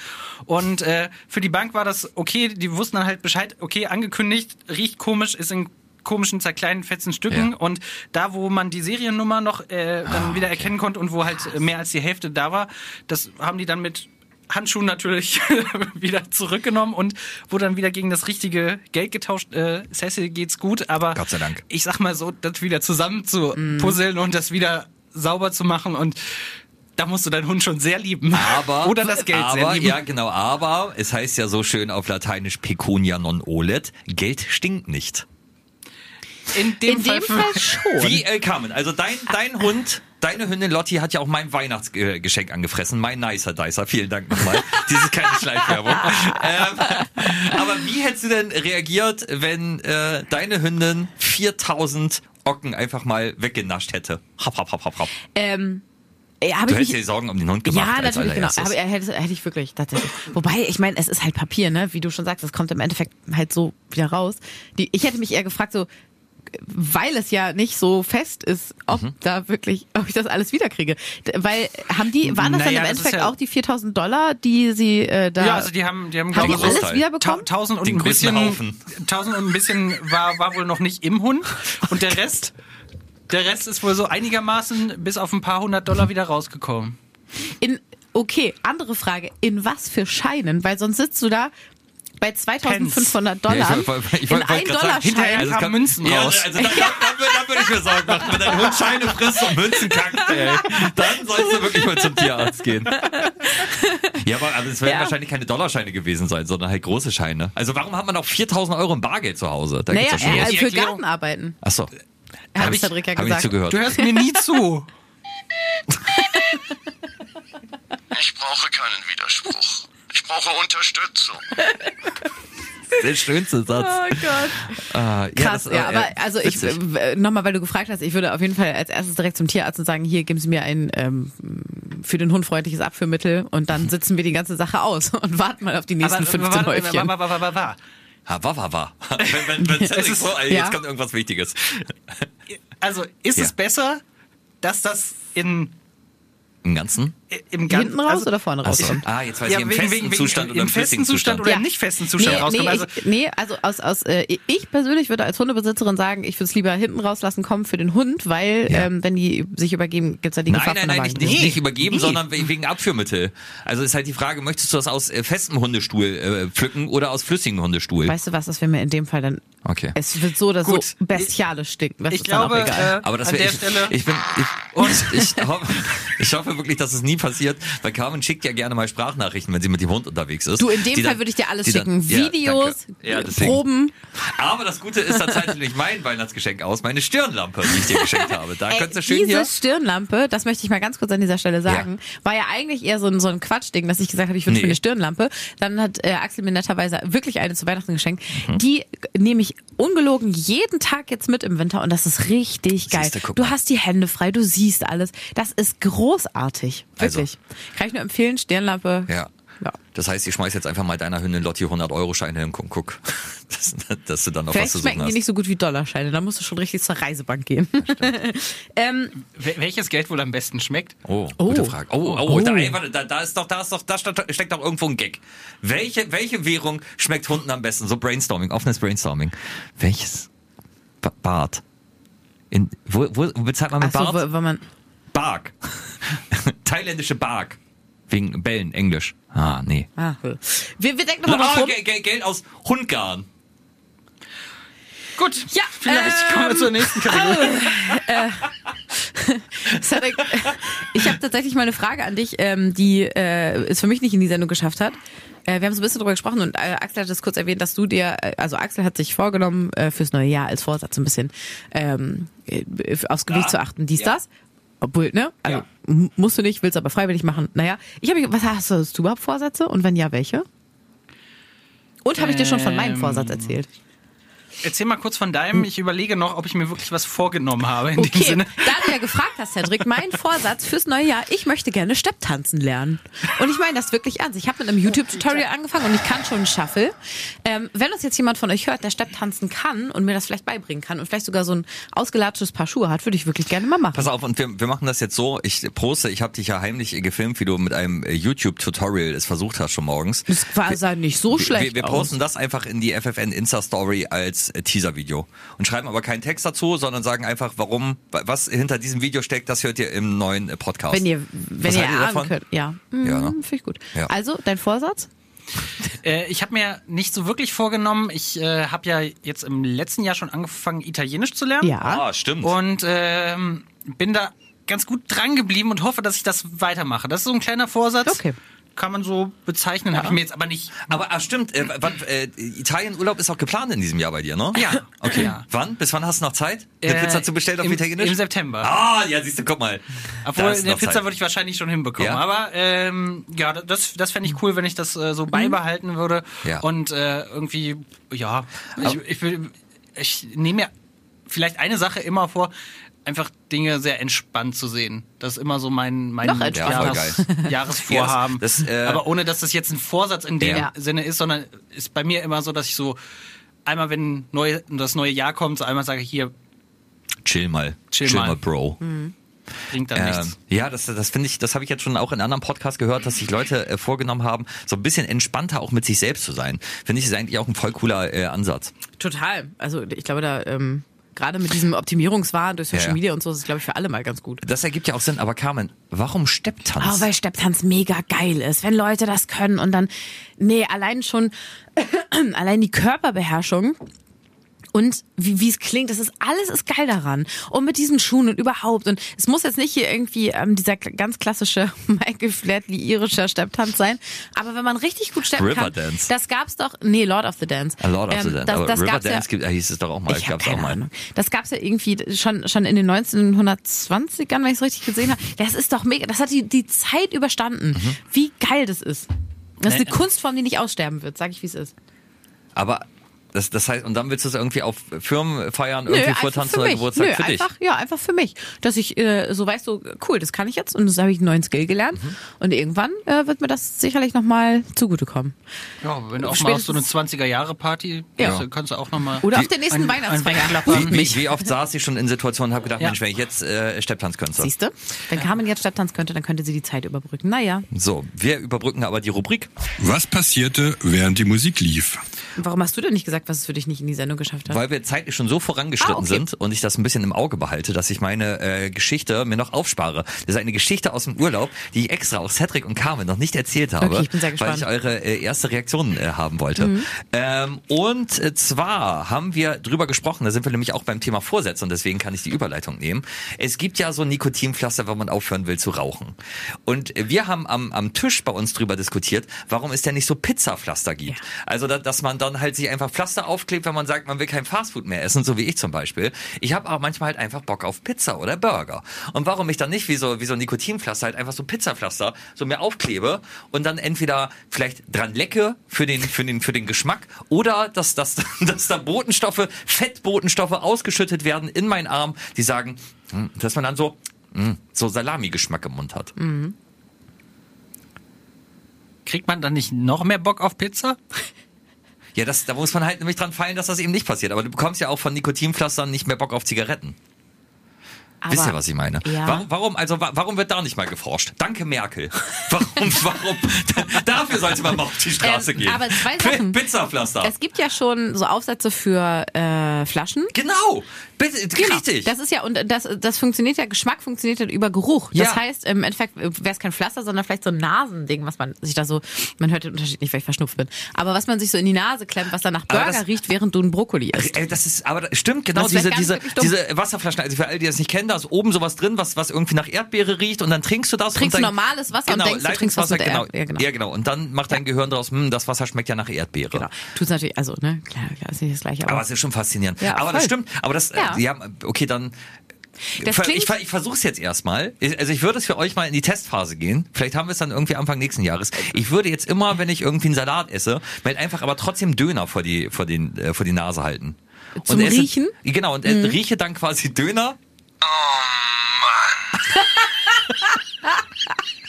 und äh, für die Bank war das okay, die wussten dann halt Bescheid, okay, angekündigt, riecht komisch, ist in komischen zerkleinten fetzen Stücken Ja. und da wo man die Seriennummer noch äh, dann Ah, wieder erkennen konnte und wo halt äh, mehr als die Hälfte da war, das haben die dann mit Handschuhen natürlich wieder zurückgenommen und wurde dann wieder gegen das richtige Geld getauscht. Äh, Cecil geht's gut, aber Gott sei Dank. ich sag mal so, das wieder zusammen zu puzzeln und das wieder sauber zu machen und da musst du deinen Hund schon sehr lieben. Aber, Oder das Geld sehr aber, lieben. ja, genau, aber es heißt ja so schön auf Lateinisch pecunia non olet, Geld stinkt nicht. In dem, In dem Fall schon. Wie, äh, Carmen, also dein, dein Hund, deine Hündin Lotti hat ja auch mein Weihnachtsgeschenk angefressen, mein Nicer Dicer. Vielen Dank nochmal. Dies ist keine Schleichwerbung. ähm, aber wie hättest du denn reagiert, wenn äh, deine Hündin 4000 Ocken einfach mal weggenascht hätte? Hopp, hopp, hopp, hopp, hopp. Ähm, ja, habe Du ich hättest mich, dir Sorgen um den Hund gemacht ja, natürlich, genau. Aber er hätte, hätte ich wirklich tatsächlich. Wobei, ich meine, es ist halt Papier, ne? Wie du schon sagst, es kommt im Endeffekt halt so wieder raus. Die, ich hätte mich eher gefragt, so, weil es ja nicht so fest ist, ob Mhm. da wirklich, ob ich das alles wiederkriege. Weil haben die, waren das Naja, dann im Endeffekt ja- auch die 4000 Dollar, die sie äh, da. Ja, also die haben, die haben, haben glaube die ich, alles Großteil. wiederbekommen? Ta- Tausend und Den ein bisschen, Haufen. tausend und ein bisschen war, war wohl noch nicht im Hund und der Rest, der Rest ist wohl so einigermaßen bis auf ein paar hundert Dollar wieder rausgekommen. In, okay, andere Frage. In was für Scheinen? Weil sonst sitzt du da bei 2500 Dollar Ja, ich wollt- ich in wollt- wollt ein grad sagen, Dollar hinterher Schein. Also kamen Münzen ja, raus. Also da, da, da, würde- ich mir Sorgen machen, wenn dein Hund Scheine frisst und Münzen kackt, ey. Dann sollst du wirklich mal zum Tierarzt gehen. Ja, aber, aber es werden Ja. wahrscheinlich keine Dollarscheine gewesen sein, sondern halt große Scheine. Also warum hat man auch 4000 Euro im Bargeld zu Hause? Da Naja, gibt's ja schon äh, für Erklärung- Gartenarbeiten. Achso, Habe hab ich Cedric ja hab ich gesagt. zugehört. Du hörst mir nie zu. Ich brauche keinen Widerspruch. Ich brauche Unterstützung. Der schönste Satz. Oh Gott. Ah, Krass, das, ja, äh, aber also ich, äh, nochmal, weil du gefragt hast, ich würde auf jeden Fall als erstes direkt zum Tierarzt und sagen, hier geben Sie mir ein ähm, für den Hund freundliches Abführmittel und dann sitzen wir die ganze Sache aus und warten mal auf die nächsten 15 Häufchen. war, war, war. Ha, war, war, war. Wenn, wenn, wenn ist- so, ey, ja. jetzt kommt irgendwas Wichtiges. Also ist Ja. es besser, dass das in Im Ganzen? Im Gan- Hinten raus also- oder vorne raus? Achso. Ah, jetzt weiß Ja, ich, im wegen, festen wegen, wegen, Zustand oder im festen Zustand oder Ja. im nicht festen Zustand nee, rauskommen. Nee, also, ich, nee, also aus, aus äh, ich persönlich würde als Hundebesitzerin sagen, ich würde es lieber hinten rauslassen kommen für den Hund, weil Ja. ähm, wenn die sich übergeben, gibt's ja die Nein, Gefahr nein, der nein, nicht, nicht, Nee. nicht übergeben, Nee. sondern we- wegen Abführmittel. Also ist halt die Frage, möchtest du das aus äh, festem Hundestuhl äh, pflücken oder aus flüssigem Hundestuhl? Weißt du was, das wäre mir in dem Fall dann, Okay. es wird so oder Gut. so bestialisch stinken. Das ich ist dann glaube, auch egal. äh, Aber das an wär, der ich, Stelle. ich bin, ich, ich, ich, hoffe, ich hoffe wirklich, dass es nie passiert, weil Carmen schickt ja gerne mal Sprachnachrichten, wenn sie mit dem Hund unterwegs ist. Du, in dem Fall dann- würde ich dir alles dann- schicken. Ja, Videos. Ja, deswegen. Proben. Aber das Gute ist, da zahlt natürlich mein Weihnachtsgeschenk aus, meine Stirnlampe, die ich dir geschenkt habe. Da Ey, könntest du schön diese hier. Stirnlampe, das möchte ich mal ganz kurz an dieser Stelle sagen, war ja eigentlich eher so ein, so ein Quatschding, dass ich gesagt habe, ich wünsche Nee. mir eine Stirnlampe. Dann hat äh, Axel mir netterweise wirklich eine zu Weihnachten geschenkt. Mhm. Die nehme ich ungelogen jeden Tag jetzt mit im Winter und das ist richtig geil. Du mal. hast die Hände frei, du siehst alles. Das ist großartig. Also. Wirklich. Kann ich nur empfehlen, Stirnlampe. Ja. Ja. Das heißt, ich schmeiß jetzt einfach mal deiner Hündin Lotti 100 Euro Scheine hin und guck, dass, dass du dann noch was zu suchen schmecken die hast. nicht so gut wie Dollarscheine. Da musst du schon richtig zur Reisebank gehen. ähm, Wel- Welches Geld wohl am besten schmeckt? Oh, Oh. gute Frage. Oh, oh, Oh. Da, ey, warte, da, da ist doch, da ist doch, da steckt doch irgendwo ein Gag. Welche, welche Währung schmeckt Hunden am besten? So Brainstorming, offenes Brainstorming. Welches? Ba Bart. In, wo, wo bezahlt man mit achso, Bart? wenn man Bark. Thailändische Bark. Wegen Bällen, Englisch. Ah, nee. Ah, wir, wir denken nochmal Ah, rum. Geld, Geld, Geld aus Hundgarn. Gut, Ja, vielleicht ähm, kommen wir zur nächsten Kategorie. Cedric, ich habe tatsächlich mal eine Frage an dich, ähm, die äh, es für mich nicht in die Sendung geschafft hat. Äh, wir haben so ein bisschen drüber gesprochen und äh, Axel hat es kurz erwähnt, dass du dir, äh, also Axel hat sich vorgenommen, äh, fürs neue Jahr als Vorsatz ein bisschen ähm, äh, aufs Gewicht zu achten, dies, das. Obwohl, ne? Also Ja. musst du nicht, willst aber freiwillig machen. Naja, ich habe was hast du, hast du überhaupt Vorsätze und wenn ja, welche? Und habe ich dir schon von meinem Ähm, Vorsatz erzählt? Erzähl mal kurz von deinem. Ich überlege noch, ob ich mir wirklich was vorgenommen habe in dem Okay, Sinne. da du ja gefragt hast, Cedric, mein Vorsatz fürs neue Jahr, ich möchte gerne Stepptanzen lernen. Und ich meine das wirklich ernst. Ich habe mit einem YouTube-Tutorial angefangen und ich kann schon Shuffle. Ähm, wenn uns jetzt jemand von euch hört, der Stepptanzen kann und mir das vielleicht beibringen kann und vielleicht sogar so ein ausgelatschtes Paar Schuhe hat, würde ich wirklich gerne mal machen. Pass auf, und wir, wir machen das jetzt so. Ich poste, ich habe dich ja heimlich gefilmt, wie du mit einem äh, YouTube-Tutorial es versucht hast schon morgens. Das war sah nicht so schlecht wir, wir aus. posten das einfach in die FFN Insta-Story als Teaser-Video und schreiben aber keinen Text dazu, sondern sagen einfach, warum, wa- was hinter diesem Video steckt, das hört ihr im neuen äh, Podcast. Wenn ihr, wenn Was ihr erahnen davon? könnt. Ja, mhm, Ja, ne? finde ich gut. Ja. Also, dein Vorsatz? Äh, ich habe mir nicht so wirklich vorgenommen. Ich äh, habe ja jetzt im letzten Jahr schon angefangen, Italienisch zu lernen. Ja. Ah, stimmt. Und ähm, bin da ganz gut dran geblieben und hoffe, dass ich das weitermache. Das ist so ein kleiner Vorsatz. Okay. Kann man so bezeichnen. Habe ich mir jetzt aber nicht. aber ah, stimmt, äh, wann, äh, Italienurlaub ist auch geplant in diesem Jahr bei dir, ne? Ja. Okay. Ja. Wann? Bis wann hast du noch Zeit? Eine Äh, Pizza zu bestellen auf im, Italienisch? Im September. Ah, ja, siehst du, guck mal. Obwohl, eine Pizza Zeit. würde ich wahrscheinlich schon hinbekommen. Ja? Aber ähm, ja, das, das fände ich cool, wenn ich das äh, so beibehalten würde. Ja. Und äh, irgendwie, ja, ich, ich, will- ich nehme mir vielleicht eine Sache immer vor, einfach Dinge sehr entspannt zu sehen. Das ist immer so mein, mein Noch. Jahres, Ja, Jahresvorhaben. das- das, äh, Aber ohne, dass das jetzt ein Vorsatz in dem Ja. Sinne ist, sondern ist bei mir immer so, dass ich so einmal, wenn neu, das neue Jahr kommt, so einmal sage ich hier, Chill mal. Chill Chill mal. mal, Bro. bringt dann Ähm, nichts. ja, das, das finde ich, das habe ich jetzt schon auch in anderen Podcasts gehört, dass sich Leute äh, vorgenommen haben, so ein bisschen entspannter auch mit sich selbst zu sein. Finde ich, ist eigentlich auch ein voll cooler äh, Ansatz. Total. Also, ich glaube, da, ähm, gerade mit diesem Optimierungswahn durch Social Ja, ja. Media und so, ist es, glaube ich, für alle mal ganz gut. Das ergibt ja auch Sinn, aber Carmen, warum Stepptanz? Oh, weil Stepptanz mega geil ist, wenn Leute das können und dann, nee, allein schon, allein die Körperbeherrschung und wie wie es klingt, das ist alles ist geil daran. Und mit diesen Schuhen und überhaupt. Und es muss jetzt nicht hier irgendwie ähm, dieser ganz klassische Michael Flatley irischer Stepptanz sein. Aber wenn man richtig gut steppen kann, Riverdance. das gab's doch, nee, Lord of the Dance. A Lord of the Ähm, Dance. Das, aber das gab's ja, Riverdance gibt, äh, hieß es doch auch mal. ich gab's auch mal. Ahnung. Das gab's ja irgendwie schon schon in den 1920ern, wenn ich es richtig gesehen habe. Das ist doch mega. Das hat die die Zeit überstanden. Mhm. Wie geil das ist. Das ist eine Nee. Kunstform, die nicht aussterben wird. Sag ich, wie es ist. Aber das, das heißt, und dann willst du es irgendwie auf Firmen feiern, irgendwie einfach vortanzen für oder mich. Geburtstag Nö, für dich? einfach, Ja, einfach für mich. Dass ich äh, so weißt, so cool, das kann ich jetzt und das habe ich einen neuen Skill gelernt. Mhm. Und irgendwann äh, wird mir das sicherlich nochmal zugutekommen. Ja, wenn du auch mal auf so eine Spätestens- 20er-Jahre-Party Ja. kannst, kannst du auch nochmal. Oder auf der nächsten Weihnachtsfeier. Wie, wie oft saß ich schon in Situationen und habe gedacht, Ja. Mensch, wenn ich jetzt äh, Stepptanz könnte. Siehst du? Wenn Carmen jetzt Stepptanz könnte, dann könnte sie die Zeit überbrücken. Naja, So, wir überbrücken aber die Rubrik. Was passierte, während die Musik lief? warum hast du denn nicht gesagt, was es für dich nicht in die Sendung geschafft hat? Weil wir zeitlich schon so vorangeschritten Ah, okay. sind und ich das ein bisschen im Auge behalte, dass ich meine äh, Geschichte mir noch aufspare. Das ist eine Geschichte aus dem Urlaub, die ich extra auch Cedric und Carmen noch nicht erzählt habe, Okay, ich bin sehr weil ich eure äh, erste Reaktion äh, haben wollte. Mhm. Ähm, und äh, zwar haben wir drüber gesprochen, da sind wir nämlich auch beim Thema Vorsätze und deswegen kann ich die Überleitung nehmen. Es gibt ja so Nikotinpflaster, wenn man aufhören will zu rauchen. Und wir haben am, am Tisch bei uns drüber diskutiert, warum es denn nicht so Pizzapflaster gibt. Ja. Also, da, dass man dann halt sich einfach Pflaster aufklebt, wenn man sagt, man will kein Fastfood mehr essen, so wie ich zum Beispiel. Ich habe aber manchmal halt einfach Bock auf Pizza oder Burger. Und warum ich dann nicht wie so, wie so ein Nikotinpflaster halt einfach so Pizzapflaster so mir aufklebe und dann entweder vielleicht dran lecke für den, für den, für den Geschmack oder dass, dass, dass da Botenstoffe, Fettbotenstoffe ausgeschüttet werden in meinen Arm, die sagen, hm, dass man dann so, hm, so Salami-Geschmack im Mund hat. Kriegt man dann nicht noch mehr Bock auf Pizza? Ja, das, da muss man halt nämlich dran fallen, dass das eben nicht passiert. Aber du bekommst ja auch von Nikotinpflastern nicht mehr Bock auf Zigaretten. Wisst ihr, Aber- was ich meine? Ja. Warum, warum, also, wa- warum wird da nicht mal geforscht? Danke, Merkel. Warum, warum? Dafür sollte man mal auf die Straße Ähm, gehen. aber zwei Sachen. Pizzapflaster. Es gibt ja schon so Aufsätze für äh, Flaschen. genau. Bitte, richtig. Das ist ja, und das, das funktioniert ja, Geschmack funktioniert ja über Geruch. Das Ja. heißt, im Endeffekt wäre es kein Pflaster, sondern vielleicht so ein Nasending, was man sich da so, man hört den Unterschied nicht, weil ich verschnupft bin, aber was man sich so in die Nase klemmt, was dann nach Burger das- riecht, während du einen Brokkoli isst. Ey, das ist, aber das stimmt, genau diese, diese, diese Wasserflaschen, also für alle, die das nicht kennen, da ist oben sowas drin, was, was irgendwie nach Erdbeere riecht und dann trinkst du das. Trinkst und dann, normales Wasser und genau, denkst, du trinkst was mit genau, ja, genau. ja, genau. Und dann macht dein Gehirn daraus, hm, das Wasser schmeckt ja nach Erdbeere. Genau. Tut's natürlich, also, ne, klar, klar, ist nicht das gleiche, aber. Aber es ist schon faszinierend. Ja, aber voll. das stimmt. Aber das, Ja. okay, dann Das ich, ich versuche es jetzt erstmal. Also ich würde es für euch mal in die Testphase gehen. Vielleicht haben wir es dann irgendwie Anfang nächsten Jahres. Ich würde jetzt immer, wenn ich irgendwie einen Salat esse, mir einfach aber trotzdem Döner vor die vor den äh, vor die Nase halten. Zum esse, Riechen? Mhm. Genau und äh, rieche dann quasi Döner.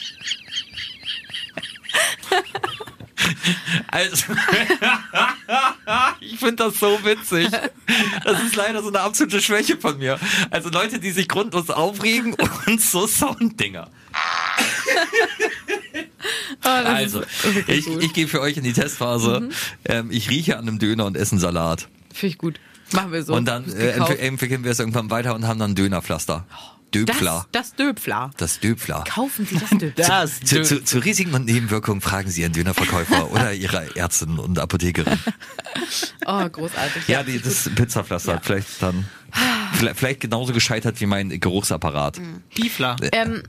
Also, ich finde das so witzig. Das ist leider so eine absolute Schwäche von mir. Also Leute, die sich grundlos aufregen und so Sounddinger. Also, ich, ich gehe für euch in die Testphase. Ähm, ich rieche an einem Döner und esse einen Salat. Finde ich gut. Machen wir so. Und dann äh, entwickeln wir es irgendwann weiter und haben dann Dönerpflaster. Döpfler. das, das Döpfler. Das Döpfler. Kaufen Sie das Döpfler. Das Zu, zu, zu Risiken und Nebenwirkungen fragen Sie Ihren Dönerverkäufer oder Ihre Ärztin und Apothekerin. Oh, großartig. Ja, die, das Pizzapflaster hat vielleicht dann vielleicht, vielleicht genauso gescheitert wie mein Geruchsapparat. Piefler. Ähm,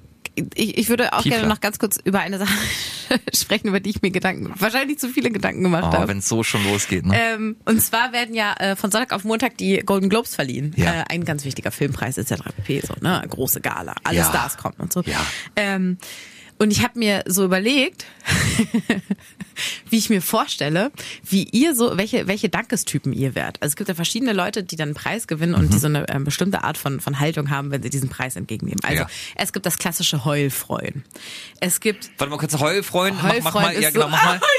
ich, ich würde auch Tiefler. gerne noch ganz kurz über eine Sache sprechen, über die ich mir Gedanken, wahrscheinlich zu viele Gedanken gemacht Oh, habe. wenn es so schon losgeht. Ne? Ähm, und zwar werden ja äh, von Sonntag auf Montag die Golden Globes verliehen. Ja. Äh, ein ganz wichtiger Filmpreis etc. pp. So, ne? Große Gala. Alle Ja. Stars kommen und so. Ja. Ähm, und ich habe mir so überlegt, wie ich mir vorstelle, wie ihr so, welche, welche Dankestypen ihr wärt. Also es gibt ja verschiedene Leute, die dann einen Preis gewinnen und die so eine ähm, bestimmte Art von, von Haltung haben, wenn sie diesen Preis entgegennehmen. Also Ja. es gibt das klassische Heulfreuen. Es gibt Warte mal kurz, Heulfreund, mach, mach Heulfreund mal, ja genau, so, mach mal.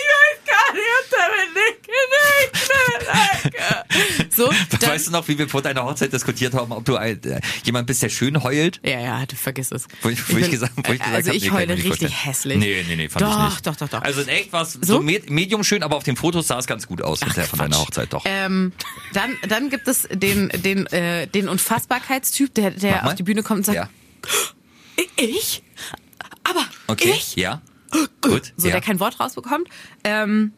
So, dann, Weißt du noch, wie wir vor deiner Hochzeit diskutiert haben, ob du ein, äh, jemand bist, der schön heult? Ja, ja, du vergiss es. Wo ich, wo ich, bin- gesagt, wo ich gesagt also hab, ich nee, heule richtig vorstellen. hässlich. Nee, nee, nee, fand doch, ich nicht. Doch, doch, doch. Also in echt war es so, So? med medium schön, aber auf den Fotos sah es ganz gut aus hinterher von deiner Hochzeit, doch. Ähm, dann, dann gibt es den, den, äh, den Unfassbarkeitstyp, der, der auf die Bühne kommt und sagt, ja. ich? Aber Okay, ich? ja. Gut, So, ja. der kein Wort rausbekommt. Ähm,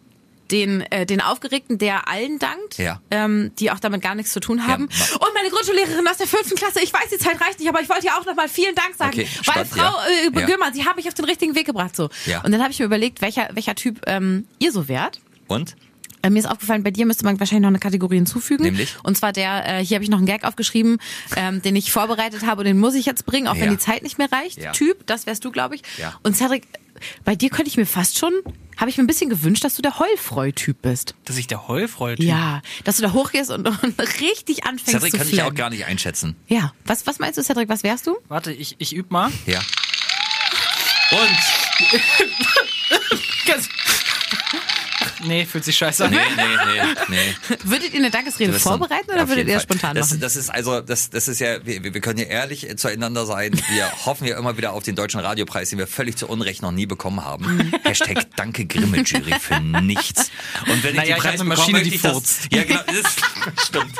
den, äh, den Aufgeregten, der allen dankt, Ja. ähm, die auch damit gar nichts zu tun haben. ma- und meine Grundschullehrerin aus der fünften Klasse, ich weiß, die Zeit reicht nicht, aber ich wollte ja auch nochmal vielen Dank sagen, Okay, weil spannend, Frau ja. äh, Ja. Gömer, Sie haben mich auf den richtigen Weg gebracht. So. Ja. Und dann habe ich mir überlegt, welcher, welcher Typ ähm, ihr so wärt. Und? Äh, Mir ist aufgefallen, bei dir müsste man wahrscheinlich noch eine Kategorie hinzufügen. Nämlich? Und zwar der, äh, hier habe ich noch einen Gag aufgeschrieben, ähm, den ich vorbereitet habe und den muss ich jetzt bringen, auch Ja. wenn die Zeit nicht mehr reicht. Ja. Typ, das wärst du, glaube ich. Ja. Und Cedric, bei dir könnte ich mir fast schon, habe ich mir ein bisschen gewünscht, dass du der Heulfreu-Typ bist. Dass ich der Heulfreude. Ja, dass du da hochgehst und, und richtig anfängst Cedric zu kann ich ja auch gar nicht einschätzen. Ja, was, was meinst du, Cedric, was wärst du? Warte, ich, ich üb mal. Ja. Und? Nee, fühlt sich scheiße an. Nee, nee, nee, nee. Würdet ihr eine Dankesrede vorbereiten oder würdet ihr Fall. spontan das, machen? Das ist also, das, das ist ja, wir, wir können ja ehrlich zueinander sein. Wir hoffen ja immer wieder auf den deutschen Radiopreis, den wir völlig zu Unrecht noch nie bekommen haben. Hashtag Danke Grimme Jury für nichts. Und wenn ich Naja, die ich Preis hab eine bekomme, Maschine, die furzt. Ja, genau, das ist, stimmt.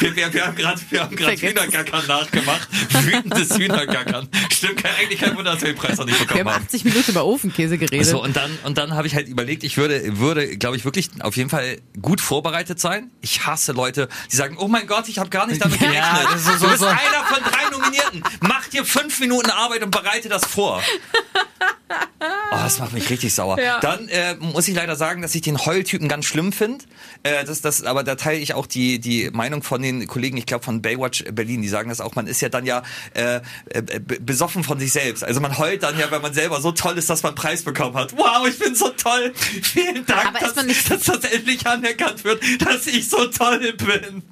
Wir, wir, wir haben gerade, wir. Hühnergackern nachgemacht. Wütendes Hühnergackern. Stimmt, kein, eigentlich kein Wunder, dass wir den Preis noch nicht Wir bekommen haben haben. 80 Minuten über Ofenkäse geredet. So, und dann, und dann habe ich halt überlegt, ich würde, würde, glaube ich, wirklich auf jeden Fall gut vorbereitet sein. Ich hasse Leute, die sagen, oh mein Gott, ich habe gar nicht damit Ja, gerechnet. das ist so- du bist so- einer von drei Nominierten. Mach dir fünf Minuten Arbeit und bereite das vor. Oh, das macht mich richtig sauer. Ja. Dann äh, muss ich leider sagen, dass ich den Heultypen ganz schlimm finde. Äh, das, das, aber da teile ich auch die, die Meinung von den Kollegen, ich glaube von Baywatch Berlin, die sagen das auch, man ist ja dann ja äh, äh, besoffen von sich selbst. Also man heult dann ja, wenn man selber so toll ist, dass man einen Preis bekommen hat. Wow, ich bin so toll. Vielen Dank, Aber ist dass, man nicht- dass das endlich anerkannt wird, dass ich so toll bin.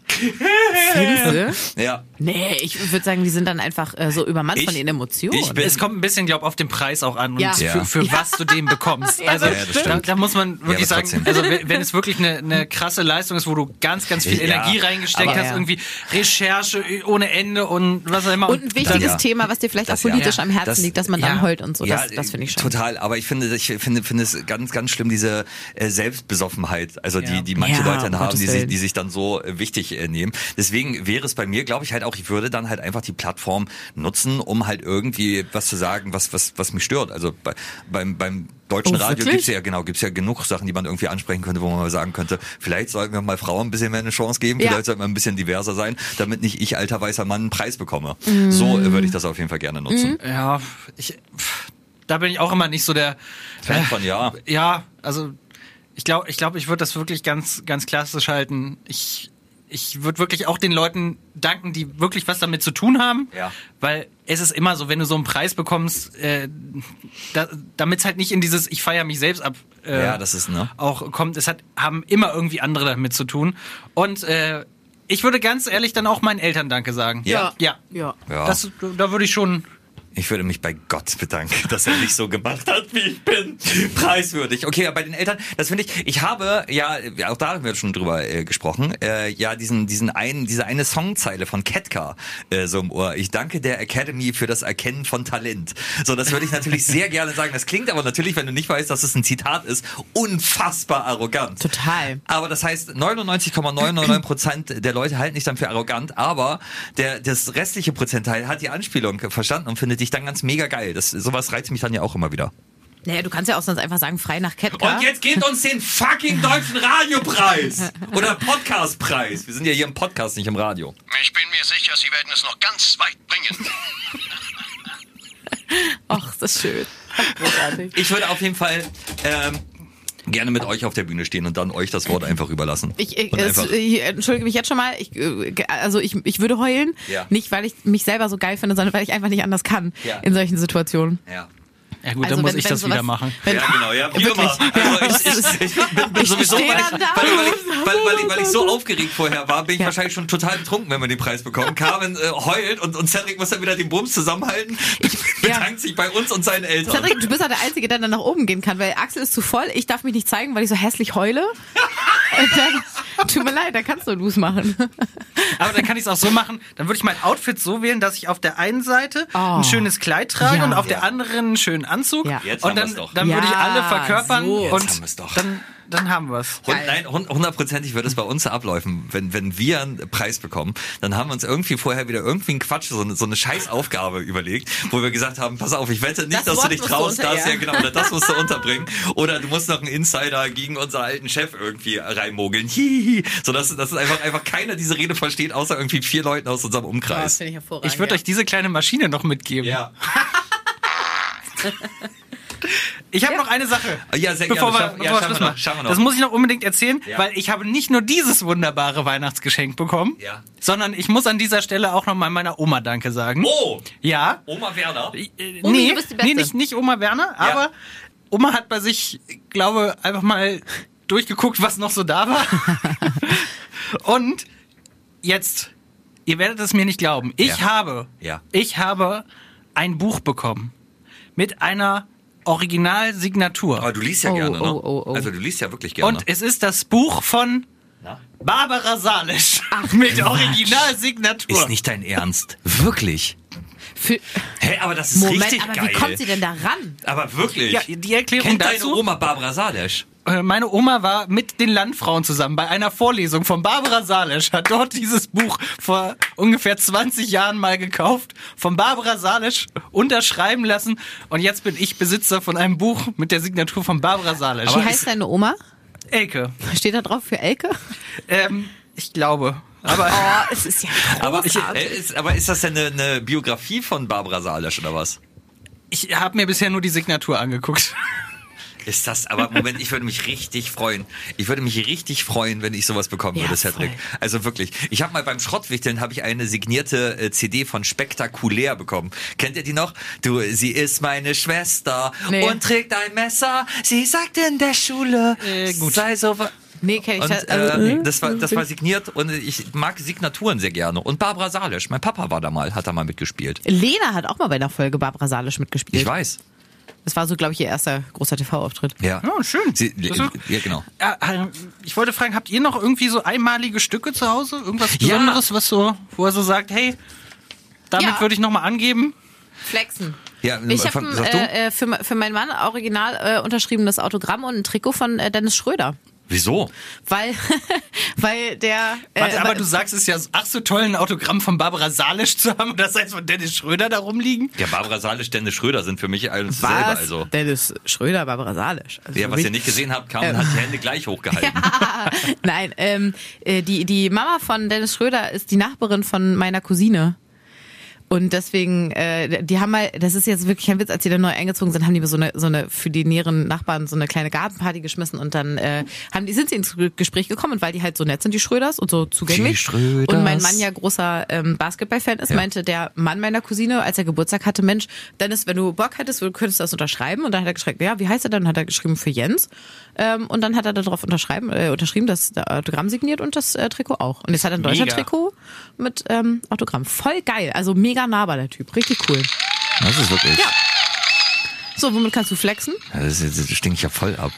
Findest? Ja. Nee, ich würde sagen, die sind dann einfach äh, so übermannt Ich- von ihren Emotionen. ich bin- Es kommt ein bisschen, glaub auf den Preis auch an und Ja. Für, Ja. für was du den bekommst. Ja, Also Ja, da, stimmt. da muss man wirklich sagen, trotzdem. also wenn wenn es wirklich eine, eine krasse Leistung ist, wo du ganz, ganz viel Ja, Energie reingesteckt aber- hast, Ja. irgendwie Recherche ohne Ende und was auch immer. und ein wichtiges Ja. Thema, was dir vielleicht Das auch politisch ja. am Herzen Das- liegt, dass man dann ja. heult und so. Das, das finde ich schon. Total, aber ich finde, ich finde, finde es ganz, ganz schlimm, diese äh, Selbstbesoffenheit, also Ja. die, die manche Ja, Leute dann haben, die sich, die sich dann so äh, wichtig äh, nehmen. Deswegen wäre es bei mir, glaube ich, halt auch, ich würde dann halt einfach die Plattform nutzen, um halt irgendwie was zu sagen, was, was, was mich stört. Also bei, beim, beim deutschen Oh, Radio wirklich? gibt's ja, genau, gibt's ja genug Sachen, die man irgendwie ansprechen könnte, wo man mal sagen könnte, vielleicht sollten wir mal Frauen ein bisschen mehr eine Chance geben, Ja. vielleicht sollten wir ein bisschen diverser sein, damit nicht ich, alter weißer Mann, einen Preis bekomme. Mhm. So äh, würde ich das auf jeden Fall gerne nutzen. ja, ich, pff, da bin ich auch immer nicht so der Fan von, ja. Ja, also ich glaube, ich glaube, ich würde das wirklich ganz, ganz klassisch halten. Ich ich würde wirklich auch den Leuten danken, die wirklich was damit zu tun haben. Ja. Weil es ist immer so, wenn du so einen Preis bekommst, äh, da, damit es halt nicht in dieses Ich feiere mich selbst ab. Äh, Ja, das ist, ne? Auch kommt, es hat, haben immer irgendwie andere damit zu tun. Und äh, ich würde ganz ehrlich dann auch meinen Eltern Danke sagen. Ja. Ja. Ja. Ja. Das, da würde ich schon. Ich würde mich bei Gott bedanken, dass er mich so gemacht hat, wie ich bin. Preiswürdig. Okay, aber bei den Eltern, das finde ich, ich habe, ja, auch da haben wir schon drüber äh, gesprochen, äh, ja, diesen, diesen einen, diese eine Songzeile von Ketka äh, so im Ohr. Ich danke der Academy für das Erkennen von Talent. So, das würde ich natürlich sehr gerne sagen. Das klingt aber natürlich, wenn du nicht weißt, dass es ein Zitat ist, unfassbar arrogant. Total. Aber das heißt, 99,999 Prozent der Leute halten dich dann für arrogant, aber der, das restliche Prozentteil hat die Anspielung verstanden und findet dich dann ganz mega geil. Das, sowas reizt mich dann ja auch immer wieder. Naja, du kannst ja auch sonst einfach sagen, frei nach Ketka. Und jetzt gebt uns den fucking deutschen Radiopreis oder Podcastpreis. Wir sind ja hier im Podcast, nicht im Radio. Ich bin mir sicher, Sie werden es noch ganz weit bringen. Ach, das ist schön. Großartig. Ich würde auf jeden Fall ähm, gerne mit euch auf der Bühne stehen und dann euch das Wort einfach überlassen. Ich, ich, einfach, ich entschuldige mich jetzt schon mal. Ich, äh, also ich, ich würde heulen, Ja. nicht weil ich mich selber so geil finde, sondern weil ich einfach nicht anders kann Ja. in solchen Situationen. ja. Ja gut, Also dann muss wenn- ich wenn das wieder machen. Wenn, ja, genau, ja, wie immer. Also ich, ich, ich bin, bin Ich sowieso, weil weil, da weil, weil, weil, ich, weil ich so aufgeregt vorher war, bin ich wahrscheinlich schon total betrunken, wenn wir den Preis bekommen. Carmen äh, heult und, und Cedric muss dann wieder den Bums zusammenhalten. Ich bedankt sich bei uns und seinen Eltern. Cedric, du bist auch der Einzige, der dann nach oben gehen kann, weil Axel ist zu voll. Ich darf mich nicht zeigen, weil ich so hässlich heule. Und dann, tut mir leid, dann kannst du Du's machen. Aber dann kann ich es auch so machen, dann würde ich mein Outfit so wählen, dass ich auf der einen Seite Oh. ein schönes Kleid trage Ja. und auf Ja. der anderen einen schönen Anzug. Ja. Jetzt und haben dann, wir's doch. dann würde ich Ja, alle verkörpern so. Jetzt und haben doch. dann, dann haben wir es. Und nein, hund- hundertprozentig wird es bei uns abläufen. Wenn, wenn wir einen Preis bekommen, dann haben wir uns irgendwie vorher wieder irgendwie einen Quatsch, so eine, so eine Scheißaufgabe überlegt, wo wir gesagt haben, pass auf, ich wette nicht, Das dass Wort du dich traust, das ja. ja genau, oder das musst du unterbringen. Oder du musst noch einen Insider gegen unseren alten Chef irgendwie reinmogeln. Hihihi. So dass, dass einfach, einfach keiner diese Rede versteht, außer irgendwie vier Leuten aus unserem Umkreis. ich hervorragend. Ich würde euch diese kleine Maschine noch mitgeben. Ja. Ich habe noch eine Sache. Ja, sehr bevor gerne. wir, Schaffen- bevor ja, wir schaffen Schluss wir noch, machen. schaffen wir noch. Das muss ich noch unbedingt erzählen, Ja. weil ich habe nicht nur dieses wunderbare Weihnachtsgeschenk bekommen, Ja. sondern ich muss an dieser Stelle auch noch mal meiner Oma Danke sagen. Oh! Ja. Oma Werner. Äh, Omi, nee, du bist die Beste. nee, nicht, nicht Oma Werner, aber Oma hat bei sich, glaube einfach mal durchgeguckt, was noch so da war. Und jetzt, ihr werdet es mir nicht glauben, ich Ja. habe, Ja. ich habe ein Buch bekommen mit einer Originalsignatur. Aber du liest ja Oh, gerne, ne? oh, oh, oh. Also du liest ja wirklich gerne. Und es ist das Buch von Na? Barbara Salisch mit Originalsignatur. Ist nicht dein Ernst. Wirklich. Für, Hä, aber das ist Moment, richtig aber geil. wie kommt sie denn da ran? Aber wirklich. Ja, die Erklärung Kennt deine dazu. Oma Barbara Salesch? Äh, Meine Oma war mit den Landfrauen zusammen bei einer Vorlesung von Barbara Salisch, hat dort dieses Buch vor ungefähr 20 Jahren mal gekauft, von Barbara Salisch unterschreiben lassen und jetzt bin ich Besitzer von einem Buch mit der Signatur von Barbara Salisch. Wie heißt deine Oma? Elke. Steht da drauf für Elke? Ähm, ich glaube. Aber Oh, es ist ja Aber, großartig. äh, ist, aber ist das denn eine, eine Biografie von Barbara Salesch oder was? ich habe mir bisher nur die Signatur angeguckt. Ist das, aber Moment, ich würde mich richtig freuen. Ich würde mich richtig freuen, wenn ich sowas bekommen Ja, würde, Cedric. voll. Also wirklich. Ich habe mal beim Schrottwichteln habe ich eine signierte äh, CD von Spektakulär bekommen. Kennt ihr die noch? Du, sie ist meine Schwester Nee. und trägt ein Messer. Sie sagt in der Schule, Äh, gut. sei so. Nee, kenn ich Und, das- also, äh, äh, das, war, das war signiert und ich mag Signaturen sehr gerne. Und Barbara Salisch, mein Papa war da mal, hat da mal mitgespielt. Lena hat auch mal bei einer Folge Barbara Salisch mitgespielt. Ich weiß. Das war so, glaube ich, ihr erster großer TV-Auftritt. Ja. Oh, schön. Sie, ja, genau. Ja, äh, ich wollte fragen, habt ihr noch irgendwie so einmalige Stücke zu Hause? Irgendwas Ja. Besonderes, was so, wo er so sagt, hey, damit Ja. würde ich nochmal angeben? Flexen. Ja, Ich sag habe äh, äh, für, für meinen Mann original äh, unterschriebenes Autogramm und ein Trikot von äh, Dennis Schröder. Wieso? Weil, weil der. Äh, Warte, aber du sagst es ja, ach so toll, ein Autogramm von Barbara Salisch zu haben und das heißt von Dennis Schröder da rumliegen? Ja, Barbara Salisch, Dennis Schröder sind für mich alles was? Also. Dennis Schröder, Barbara Salisch. Also Ja, was ihr nicht gesehen habt, Carmen hat die Hände gleich hochgehalten. Nein, ähm, äh, die, die Mama von Dennis Schröder ist die Nachbarin von meiner Cousine. Und deswegen, äh, die haben mal, das ist jetzt wirklich ein Witz, als die dann neu eingezogen sind, haben die mir so eine, so eine für die näheren Nachbarn so eine kleine Gartenparty geschmissen und dann äh, haben die sind sie ins Gespräch gekommen und weil die halt so nett sind, die Schröders und so zugänglich. Die Schröders. Und mein Mann ja großer ähm, Basketball-Fan ist, meinte der Mann meiner Cousine, als er Geburtstag hatte, Mensch, Dennis, wenn du Bock hättest, du könntest du das unterschreiben. Und dann hat er geschrieben, ja, wie heißt er dann? Hat er geschrieben für Jens. Ähm, und dann hat er darauf unterschreiben, äh, unterschrieben, das Autogramm signiert und das äh, Trikot auch. Und jetzt hat er ein deutscher. Trikot mit ähm, Autogramm. Voll geil. Also mega nahbar, der Typ. Richtig cool. Das ist wirklich. Ja. So, womit kannst du flexen? Ja, Das, das, das stinkt ja voll ab.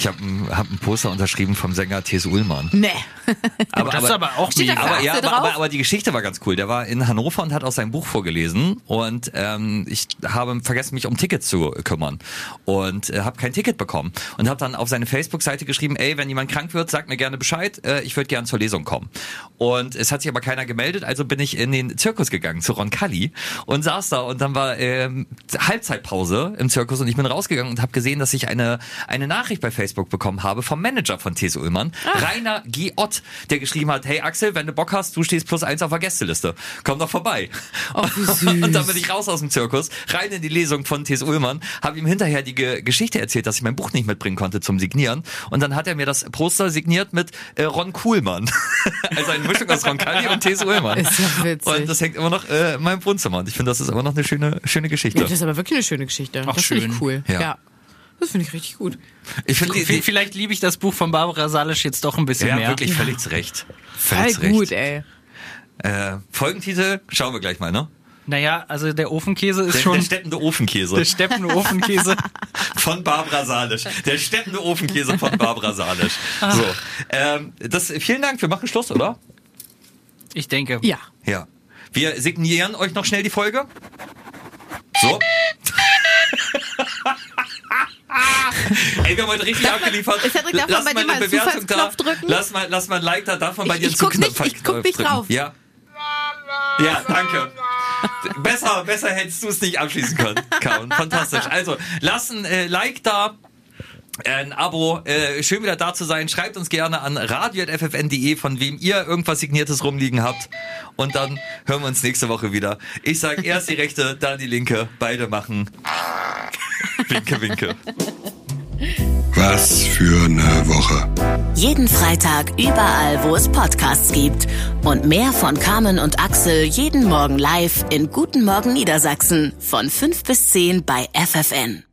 Ich habe ein, hab ein Poster unterschrieben vom Sänger T.S. Ullmann. Nee. Aber, Das ist aber auch mega. Aber, ja, aber, drauf? aber, aber die Geschichte war ganz cool. Der war in Hannover und hat aus seinem Buch vorgelesen und ähm, ich habe vergessen, mich um Tickets zu kümmern und äh, habe kein Ticket bekommen und habe dann auf seine Facebook-Seite geschrieben, ey, wenn jemand krank wird, sagt mir gerne Bescheid, äh, ich würde gerne zur Lesung kommen. Und es hat sich aber keiner gemeldet, also bin ich in den Zirkus gegangen zu Roncalli und saß da und dann war ähm, Halbzeitpause im Zirkus und ich bin rausgegangen und habe gesehen, dass ich eine eine Nachricht bei Facebook bekommen habe vom Manager von T.S. Ullmann, Rainer G. Ott, der geschrieben hat, hey Axel, wenn du Bock hast, du stehst plus eins auf der Gästeliste. Komm doch vorbei. Oh, wie süß. Und dann bin ich raus aus dem Zirkus, rein in die Lesung von T.S. Ullmann, habe ihm hinterher die Ge Geschichte erzählt, dass ich mein Buch nicht mitbringen konnte zum Signieren. Und dann hat er mir das Poster signiert mit äh, Ron Kuhlmann. also eine Mischung aus Ron Kalli und T.S. Ullmann. Ist ja witzig. Und das hängt immer noch äh, in meinem Wohnzimmer. Und ich finde, das ist immer noch eine schöne, schöne Geschichte. Ja, das ist aber wirklich eine schöne Geschichte. Auch das finde ich schön. cool. Ja. Ja. Das finde ich richtig gut. Ich finde die, V- die, Vielleicht liebe ich das Buch von Barbara Salisch jetzt doch ein bisschen ja, mehr. wirklich völlig zu Recht. Voll Völlig zu Recht. gut, ey. Äh, Folgentitel schauen wir gleich mal, ne? Naja, also der Ofenkäse ist Der, schon der steppende Ofenkäse der Steppen-Ofenkäse. von Barbara Salisch. Der steppende Ofenkäse von Barbara Salisch. So, ähm, das, vielen Dank. Wir machen Schluss, oder? Ich denke. Ja. Ja. Wir signieren euch noch schnell die Folge. So. Ey, wir haben heute richtig Darf man- abgeliefert. Cedric, darf man bei dir eine mal einen Bewertung da. Drücken? Lass mal, lass mal ein Like da. Darf man bei Ich- dir ich guck nicht- ich guck nicht drauf. Ja. Ja, danke. Besser, besser hättest du es nicht abschließen können, Karin. Fantastisch. Also, lass ein äh, Like da. Äh, Ein Abo, äh, schön wieder da zu sein. Schreibt uns gerne an radio.ffn.de, von wem ihr irgendwas Signiertes rumliegen habt. Und dann hören wir uns nächste Woche wieder. Ich sag erst die rechte, dann die linke. Beide machen. Winke, winke. Was für eine Woche. Jeden Freitag überall, wo es Podcasts gibt. Und mehr von Carmen und Axel jeden Morgen live in Guten Morgen Niedersachsen von 5 bis 10 bei FFN.